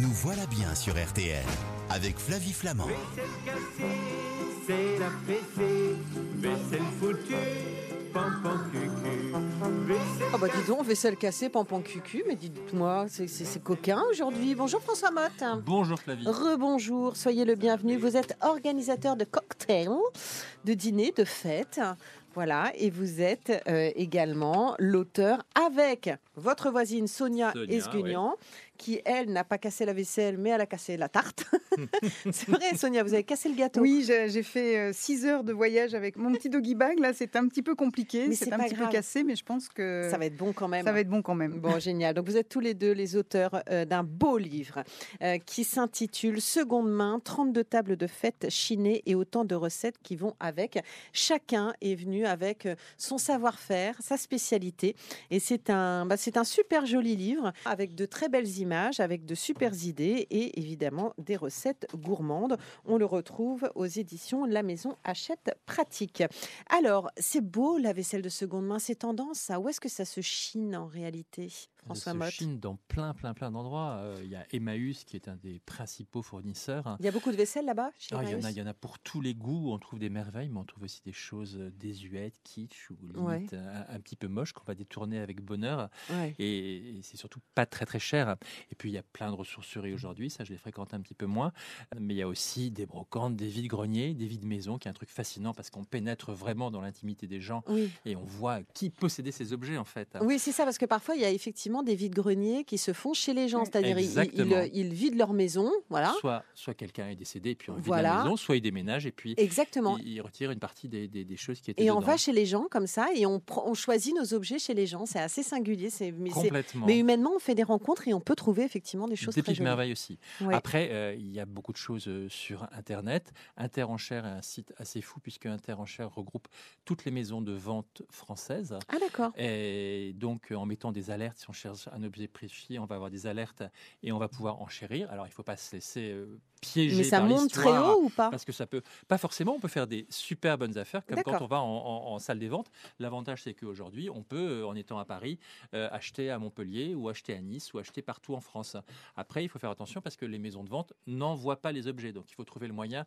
Nous voilà bien sur RTL avec Flavie Flamand. Vaisselle cassée, c'est la fessée. Vaisselle foutue, pampan cucu. Vaisselle Ah bah dis donc, vaisselle cassée, pampon cucu, mais dites-moi, c'est- c'est c'est coquin aujourd'hui. Bonjour François Motte. Bonjour Flavie. Rebonjour, soyez le bienvenu. Vous êtes organisateur de cocktails, de dîners, de fêtes. Voilà, et vous êtes euh, également l'auteur avec votre voisine Sonia, Sonia, Esguignan, qui elle n'a pas cassé la vaisselle, mais elle a cassé la tarte. c'est vrai, Sonia, vous avez cassé le gâteau. Oui, j'ai fait 6 heures de voyage avec mon petit doggy bag. Là, c'est un petit peu compliqué, Mais c'est un petit grave. peu cassé, mais je pense que Ça va être bon quand même. ça va être bon quand même. Bon, génial. Donc, vous êtes tous les deux les auteurs euh, d'un beau livre euh, qui s'intitule Seconde main 32 tables de fête chinées et autant de recettes qui vont avec. Chacun est venu avec euh, son savoir-faire, sa spécialité. Et c'est un, bah, c'est un super joli livre avec de très belles images, avec de super idées et évidemment des recettes gourmandes. On le retrouve aux éditions La Maison Achète Pratique. Alors, c'est beau la vaisselle de seconde main, c'est tendance ça. Où est-ce que ça se chine en réalité, François de Chine dans plein, plein, plein d'endroits. Euh, Il y a Emmaüs qui est un des principaux fournisseurs. Il y a beaucoup de vaisselle là-bas chez Alors, il, y en a, Emmaüs il y en a pour tous les goûts. On trouve des merveilles, mais on trouve aussi des choses euh, désuètes, kitsch ou limite un, un petit peu moches qu'on va détourner avec bonheur. Ouais. Et, et c'est surtout pas très très cher. Et puis il y a plein de ressourceries aujourd'hui, ça je les fréquente un petit peu moins. Mais il y a aussi des brocantes, des vides-greniers, des vides-maisons, qui est un truc fascinant parce qu'on pénètre vraiment dans l'intimité des gens Oui. et on voit qui possédait ces objets en fait. Oui, c'est ça, parce que parfois, il y a effectivement des vides-greniers qui se font chez les gens. C'est-à-dire, ils, ils, ils vident leur maison, voilà. Soit, soit quelqu'un est décédé et puis on vide Voilà. la maison, soit il déménage et puis Exactement. il, il retire une partie des, des- des choses qui étaient Et dedans. on va chez les gens comme ça et on, on choisit nos objets chez les gens. C'est assez singulier. C'est, mais, complètement. mais humainement, on fait des rencontres et on peut trouver effectivement des choses des très petites merveilles aussi. Ouais. Après, euh, il y a beaucoup de choses euh, sur Internet. Interenchère est un site assez fou puisque Interenchère regroupe toutes les maisons de vente françaises. Ah d'accord. Et donc, en mettant des alertes, on un objet précis, on va avoir des alertes et on va pouvoir enchérir. Alors, il ne faut pas se laisser euh, piéger Mais ça par monte très haut ou pas Parce que ça peut, pas forcément, on peut faire des super bonnes affaires, comme quand on va en, en- en salle des ventes. L'avantage, c'est qu'aujourd'hui, on peut, euh, en étant à Paris, euh, acheter à Montpellier ou acheter à Nice ou acheter partout en France. Après, il faut faire attention parce que les maisons de vente n'envoient pas les objets. Donc, il faut trouver le moyen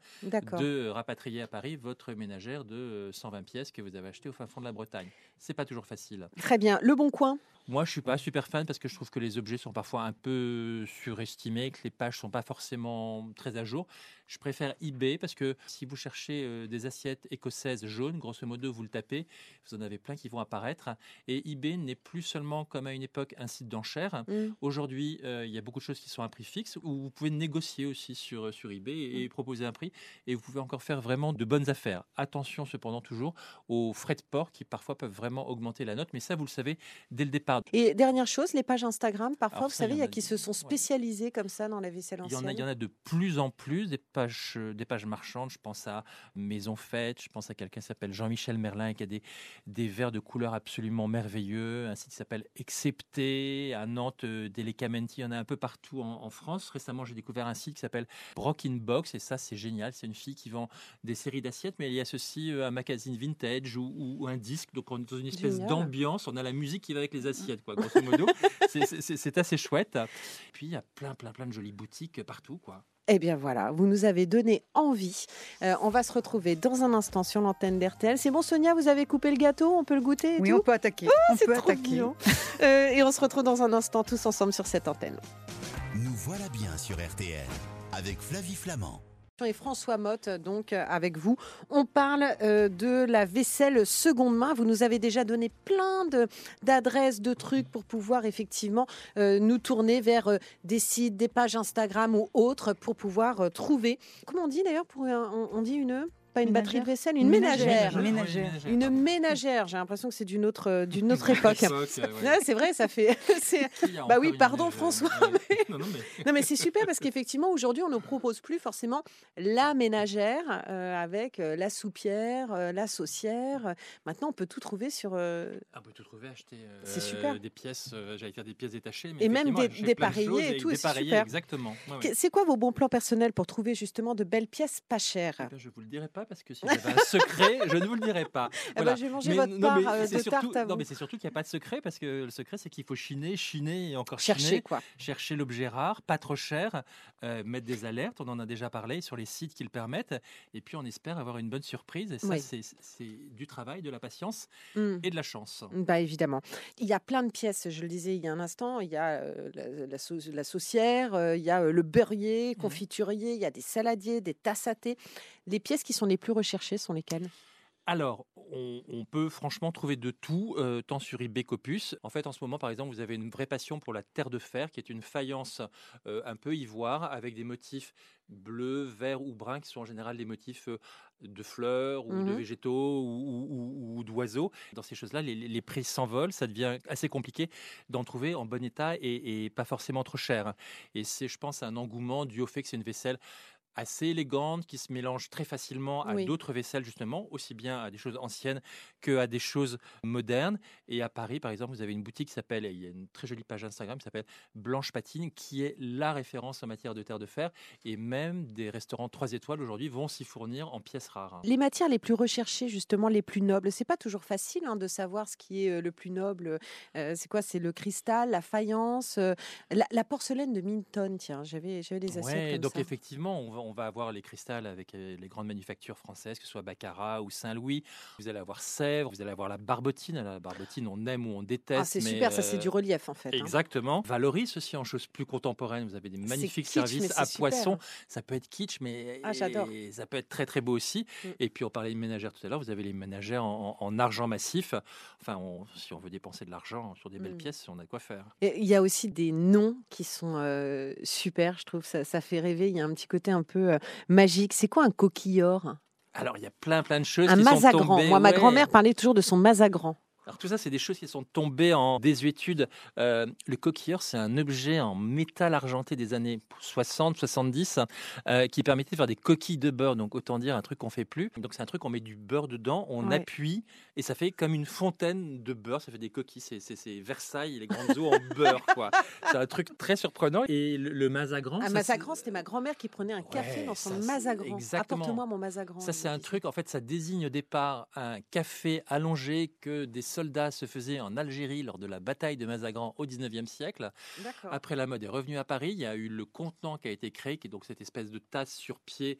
de rapatrier à Paris votre ménagère de euh, 120 pièces que vous avez acheté au fin fond de la Bretagne. C'est pas toujours facile. Très bien. Le bon coin? Moi, je suis pas super fan parce que je trouve que les objets sont parfois un peu surestimés, que les pages sont pas forcément très à jour. Je préfère eBay parce que si vous cherchez euh, des assiettes écossaises jaunes, grosso modo, vous le tapez, vous en avez plein qui vont apparaître. Et eBay n'est plus seulement comme à une époque un site d'enchères. Mm. Aujourd'hui, euh, il y a beaucoup de choses qui sont à prix fixe où vous pouvez négocier aussi sur, sur eBay et, et proposer un prix et vous pouvez encore faire vraiment de bonnes affaires. Attention cependant toujours aux frais de port qui parfois peuvent vraiment augmenter la note, mais ça vous le savez dès le départ. Et dernière chose, les pages Instagram, parfois, Alors vous ça, il savez, y il y a qui se sont ouais. spécialisés comme ça dans la vaisselle Il y, en ancienne. a, il y en a de plus en plus des pages, euh, des pages marchandes. Je pense à Maison Faite, je pense à quelqu'un qui s'appelle Jean-Michel Merlin qui a des, des verres de couleurs absolument merveilleux. Un site qui s'appelle Excepté, à Nantes, euh, Delicamenti, il y en a un peu partout en, en France. Récemment, j'ai découvert un site qui s'appelle Broken Box et ça, c'est génial. C'est une fille qui vend des séries d'assiettes, mais il y a ceci euh, un magazine vintage ou, ou- ou un disque. Donc, on est dans une espèce d'ambiance. On a la musique qui va avec les assiettes, quoi, grosso modo. C'est assez chouette. Puis, il y a plein, plein, plein de jolies boutiques partout, quoi. Eh bien voilà, vous nous avez donné envie. Euh, on va se retrouver dans un instant sur l'antenne d'RTL. C'est bon Sonia, vous avez coupé le gâteau, on peut le goûter et Oui, tout on peut attaquer. on C'est peut trop attaquer. mignon. Euh, et on se retrouve dans un instant tous ensemble sur cette antenne. Nous voilà bien sur RTL avec Flavie Flamand. Et François Motte, donc euh, avec vous, on parle euh, de la vaisselle seconde main. Vous nous avez déjà donné plein d'adresses, de, trucs pour pouvoir effectivement euh, nous tourner vers des sites, des pages Instagram ou autres pour pouvoir trouver. Comment on dit d'ailleurs on dit une pas une Ménagère. batterie de vaisselle, une Une ménagère. ménagère. Ménagère. Une ménagère. J'ai l'impression que c'est d'une autre euh, d'une autre époque. Ouais, c'est vrai, ça fait. Bah oui, pardon, François, Non, non, mais... Non, mais c'est super parce qu'effectivement, aujourd'hui, on ne propose plus forcément la ménagère euh, avec euh, la soupière, euh, la saucière. Maintenant, on peut tout trouver sur. euh, On peut tout trouver, acheter euh, C'est super. des pièces, euh, j'allais faire des pièces détachées. Mais Et même des- des pareillés et tout, c'est super. Exactement. Ouais, ouais. que- C'est quoi vos bons plans personnels pour trouver justement de belles pièces pas chères? Eh je vous le dirai pas parce que si j'avais un secret, je ne vous le dirai pas. Eh ben, Mais votre non, part mais euh, surtout- à Non, mais c'est surtout qu'il n'y a pas de secret parce que le secret, c'est qu'il faut chiner, chiner et encore Chercher chiner, quoi. chercher l'objet rare. pas trop cher, euh, mettre des alertes, on en a déjà parlé, sur les sites qui le permettent, et puis on espère avoir une bonne surprise. Et ça, Oui. c'est du travail, de la patience Mm. et de la chance. Bah évidemment. Il y a plein de pièces, je le disais il y a un instant. Il y a euh, la, la sau- la saucière, euh, il y a le beurrier, confiturier, il y a des saladiers, des tasses à thé. Les pièces qui sont les plus recherchées sont lesquelles Alors, on, on peut franchement trouver de tout, euh, tant sur eBay qu'Opus. En fait, en ce moment, par exemple, vous avez une vraie passion pour la terre de fer, qui est une faïence euh, un peu ivoire, avec des motifs bleus, verts ou bruns, qui sont en général des motifs euh, de fleurs ou de Mhm. végétaux ou, ou- ou- ou d'oiseaux. Dans ces choses-là, les, les- les prix s'envolent, ça devient assez compliqué d'en trouver en bon état et, et pas forcément trop cher. Et c'est, je pense, un engouement dû au fait que c'est une vaisselle assez élégante, qui se mélange très facilement à Oui. d'autres vaisselles, justement, aussi bien à des choses anciennes que à des choses modernes. Et à Paris, par exemple, vous avez une boutique qui s'appelle, il y a une très jolie page Instagram qui s'appelle Blanche Patine, qui est la référence en matière de terre de fer. Et même des restaurants 3 étoiles aujourd'hui vont s'y fournir en pièces rares. Les matières les plus recherchées, justement, les plus nobles, c'est pas toujours facile hein, de savoir ce qui est euh, le plus noble. Euh, c'est quoi? C'est le cristal, la faïence, euh, la, la porcelaine de Minton. Tiens, j'avais j'avais des assiettes Ouais, comme donc ça. effectivement, on va, on va avoir les cristals avec euh, les grandes manufactures françaises, que ce soit Baccarat ou Saint-Louis. Vous allez avoir Sèvres, vous allez avoir la Barbotine. La Barbotine, on aime ou on déteste. Ah, c'est mais, super, ça c'est euh, du relief en fait. hein. Exactement. Valoris aussi en choses plus contemporaines. Vous avez des magnifiques kitsch, services c'est à super. poisson. Ça peut être kitsch, mais Ah, et ça peut être très très beau aussi. Mm. Et puis on parlait de ménagères tout à l'heure. Vous avez les ménagères en, en- en argent massif. Enfin, on- si on veut dépenser de l'argent sur des belles Mm. pièces, on a de quoi faire. Il y a aussi des noms qui sont euh, super, je trouve. Ça, ça fait rêver. Il y a un petit côté un peu euh, magique. C'est quoi un coquillor Alors il y a plein plein de choses Un qui sont mazagran. tombées. Moi, ma grand-mère parlait toujours de son mazagran. Alors tout ça, c'est des choses qui sont tombées en désuétude. Euh, le coquilleur, c'est un objet en métal argenté des années 60, 70, euh, qui permettait de faire des coquilles de beurre. Donc autant dire un truc qu'on fait plus. Donc c'est un truc, on met du beurre dedans, on Ouais. appuie et ça fait comme une fontaine de beurre. Ça fait des coquilles. C'est, Versailles, les grandes eaux en beurre, quoi. C'est un truc très surprenant. Et le, le mazagran, Un mazagran, c'était ma grand-mère qui prenait un café Ouais, dans son mazagran. exactement. Apporte-moi mon mazagran. Ça, c'est un truc, en fait, ça désigne au départ un café allongé que des soldats se faisaient en Algérie lors de la bataille de Mazagran au 19e siècle. Après, la mode est revenue à Paris. Il y a eu le contenant qui a été créé, qui est donc cette espèce de tasse sur pied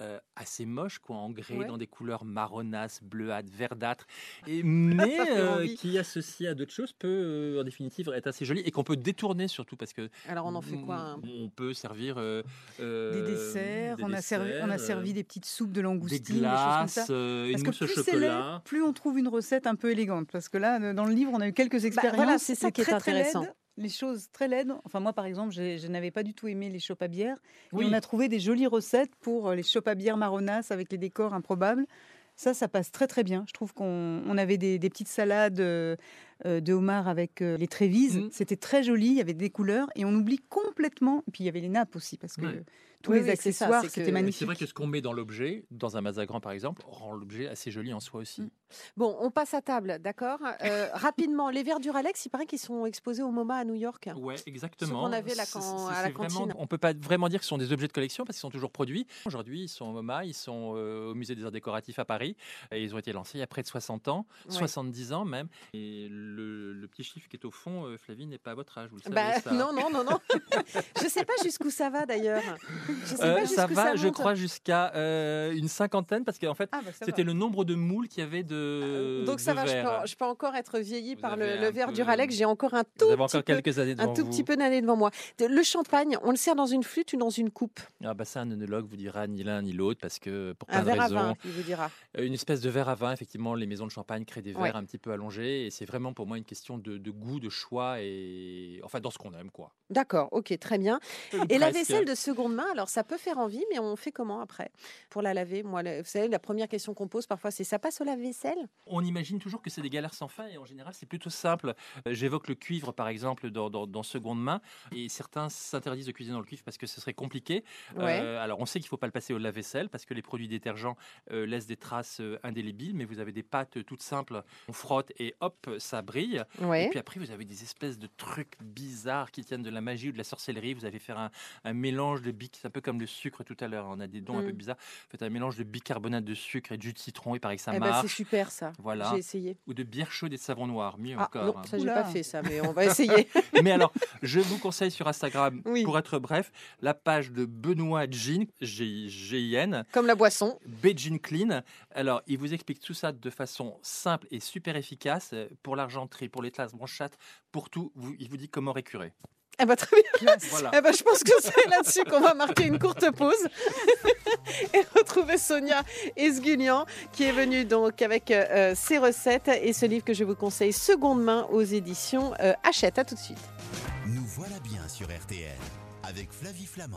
euh, assez moche, quoi, en grès, Ouais. dans des couleurs marronasses, bleuâtres, verdâtres, et, mais euh, qui, associé à d'autres choses, peut euh, en définitive être assez joli et qu'on peut détourner surtout parce que Alors, on en fait quoi hein? on, peut servir Des desserts, des on, a servi, on a desserts, servi des petites soupes de des langoustine, des, choses comme ça. glaces, une que mousse au plus c'est laid, chocolat. plus on trouve une recette un peu élégante. Parce que là, dans le livre, on a eu quelques expériences. Bah, voilà, c'est ça qui est très, très intéressant. laide, les choses très laides. Enfin, moi, par exemple, je n'avais pas du tout aimé les chopes à bière. Et Oui. on a trouvé des jolies recettes pour euh, les chopes à bière marronasses avec les décors improbables. Ça, ça passe très très bien. Je trouve qu'on on avait des, des petites salades euh, de homard avec euh, les trévises. Mhm. C'était très joli, il y avait des couleurs. Et on oublie complètement. Et puis il y avait les nappes aussi, parce que Ouais. tous Oui, les oui, accessoires, que- c'était magnifique. C'est vrai que ce qu'on met dans l'objet, dans un mazagran par exemple, rend l'objet assez joli en soi aussi. Mm. Bon, on passe à table, d'accord? Euh, Rapidement, les verres du Ralex, il paraît qu'ils sont exposés au MoMA à New York. Ouais, exactement. qu'on avait là quand- c'est- à la vraiment- cantine. on peut pas vraiment dire que ce sont des objets de collection parce qu'ils sont toujours produits. Aujourd'hui, ils sont au MoMA, ils sont euh, au musée des arts décoratifs à Paris. Et ils ont été lancés il y a près de 60 ans, Ouais. 70 ans même. Et le, le petit chiffre qui est au fond, euh, Flavie, n'est pas à votre âge, vous le savez. Bah, ça. non, non, non, non. je sais pas jusqu'où ça va d'ailleurs. Je sais Euh, pas ça va, je crois, jusqu'à euh, une cinquantaine parce qu'en fait, Ah, bah, c'était va. le nombre de moules qu'il y avait de. Euh, Donc ça va, je peux, je peux encore être vieillie Vous par le, un verre du Ralex. J'ai encore un Vous tout avez petit encore peu. quelques années devant Un tout vous. petit peu d'années devant moi. Le champagne, on le sert dans une flûte ou dans une coupe? Ah bah ça, un œnologue vous dira ni l'un ni l'autre parce que pour Un plein de verre à vin, il vous dira. Une espèce de verre à vin, effectivement, les maisons de champagne créent des verres Ouais. un petit peu allongés et c'est vraiment pour moi une question de, de goût, de choix et enfin dans ce qu'on aime quoi. D'accord, ok, très bien. Et la vaisselle de seconde main, alors ça peut faire envie, mais on fait comment après Pour la laver, moi, vous savez, la première question qu'on pose parfois, c'est ça passe au lave-vaisselle? On imagine toujours que c'est des galères sans fin et en général c'est plutôt simple. Euh, J'évoque le cuivre par exemple dans, dans- dans seconde main et certains s'interdisent de cuisiner dans le cuivre parce que ce serait compliqué. Ouais. Euh, alors on sait qu'il ne faut pas le passer au lave-vaisselle parce que les produits détergents euh, laissent des traces euh, indélébiles, mais vous avez des pâtes toutes simples, on frotte et hop, ça brille. Et puis après, vous avez des espèces de trucs bizarres qui tiennent de la magie ou de la sorcellerie. Vous allez faire un, un mélange de bic, c'est un peu comme le sucre tout à l'heure. On a des dons un peu Mm. bizarres. Faites un mélange de bicarbonate de sucre et de jus de citron. Il paraît que ça Eh ben, c'est marche. super ça. Voilà. J'ai essayé. Ou de bière chaude et de savon noir. Mieux Ah encore. non, ça j'ai pas fait ça, mais on va essayer. Mais alors, je vous conseille sur Instagram, Oui. pour être bref, la page de Benoît Jean, G-I-N, Comme la boisson. Beijing Clean. Alors, il vous explique tout ça de façon simple et super efficace pour l'argenterie, pour les classes brochates, pour tout. Vous- il vous dit comment récurer. Eh ben, très bien. Voilà. Eh ben, je pense que c'est là-dessus qu'on va marquer une courte pause et retrouver Sonia Esgulian qui est venue donc avec euh, ses recettes et ce livre que je vous conseille seconde main aux éditions euh, Hachette. À tout de suite. Nous voilà bien sur RTL avec Flavie Flamand.